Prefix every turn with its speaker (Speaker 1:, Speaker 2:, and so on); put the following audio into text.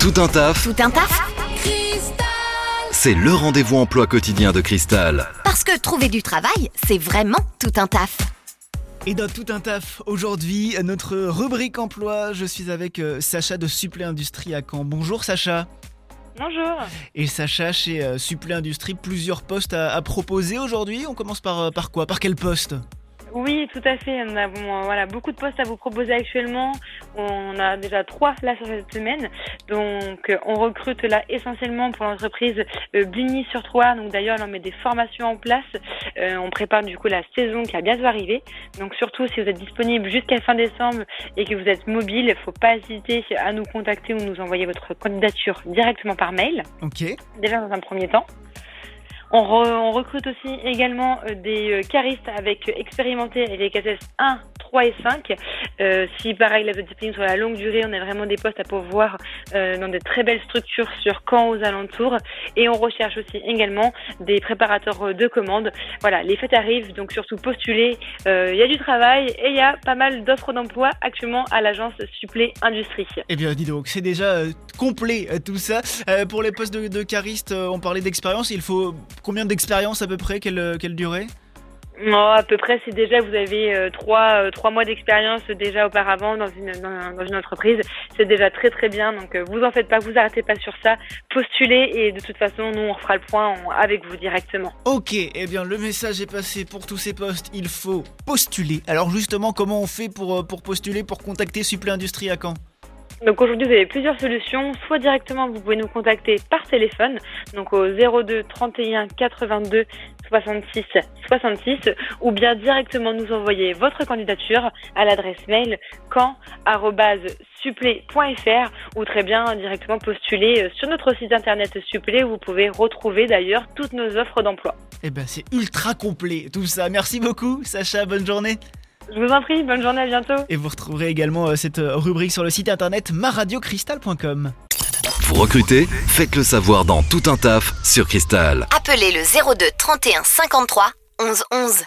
Speaker 1: Tout un taf,
Speaker 2: Tout un taf
Speaker 1: c'est le rendez-vous emploi quotidien de Cristal.
Speaker 2: Parce que trouver du travail, c'est vraiment tout un taf.
Speaker 3: Et dans tout un taf, aujourd'hui, notre rubrique emploi, je suis avec euh, Sacha de Supplé Industrie à Caen. Bonjour Sacha.
Speaker 4: Bonjour.
Speaker 3: Et Sacha, chez euh, Supplé Industrie, plusieurs postes à, à proposer aujourd'hui. On commence par, euh, par quoi? Par quel poste?
Speaker 4: Oui, tout à fait. Nous avons euh, voilà, beaucoup de postes à vous proposer actuellement. On a déjà trois là sur cette semaine. Donc, euh, on recrute là essentiellement pour l'entreprise euh, Bligny sur Troyes. Donc, d'ailleurs, on met des formations en place. Euh, on prépare du coup la saison qui va bientôt arriver. Donc, surtout si vous êtes disponible jusqu'à fin décembre et que vous êtes mobile, il ne faut pas hésiter à nous contacter ou nous envoyer votre candidature directement par mail.
Speaker 3: Ok.
Speaker 4: déjà dans un premier temps. On, re- on recrute aussi également euh, des euh, caristes avec euh, expérimentés et les CACES 1, 3 et 5. Euh, si pareil, la disponible sur la longue durée, on a vraiment des postes à pourvoir euh, dans de très belles structures sur Caen aux alentours. Et on recherche aussi également des préparateurs euh, de commandes. Voilà, les fêtes arrivent, donc surtout postuler. Euh, Il y a du travail et il y a pas mal d'offres d'emploi actuellement à l'agence Supplé Industrie.
Speaker 3: Eh bien, dis donc, c'est déjà complet tout ça. Pour les postes de, de cariste, on parlait d'expérience. Il faut combien d'expérience à peu près? Quelle, quelle durée?
Speaker 4: Non, à peu près, c'est déjà, vous avez euh, trois, euh, trois mois d'expérience déjà auparavant dans une, dans, une entreprise. C'est déjà très très bien, donc euh, vous en faites pas, vous arrêtez pas sur ça. Postulez et de toute façon, nous, on refera le point avec vous directement.
Speaker 3: Ok, eh bien le message est passé pour tous ces postes, il faut postuler. Alors justement, comment on fait pour, pour postuler, pour contacter Supplé Industrie à Caen?
Speaker 4: Donc aujourd'hui, vous avez plusieurs solutions. Soit directement, vous pouvez nous contacter par téléphone, donc au 02 31 82 66 66, ou bien directement nous envoyer votre candidature à l'adresse mail camp@supplé.fr ou très bien directement postuler euh, sur notre site internet Supplé où vous pouvez retrouver d'ailleurs toutes nos offres d'emploi.
Speaker 3: Eh ben c'est ultra complet tout ça. Merci beaucoup Sacha, bonne journée.
Speaker 4: Je vous en prie, bonne journée, à bientôt.
Speaker 3: Et vous retrouverez également euh, cette euh, rubrique sur le site internet maradiocristal.com.
Speaker 1: Vous recrutez Faites le savoir dans Tout un taf sur Cristal.
Speaker 2: Appelez le 02 31 53 11 11.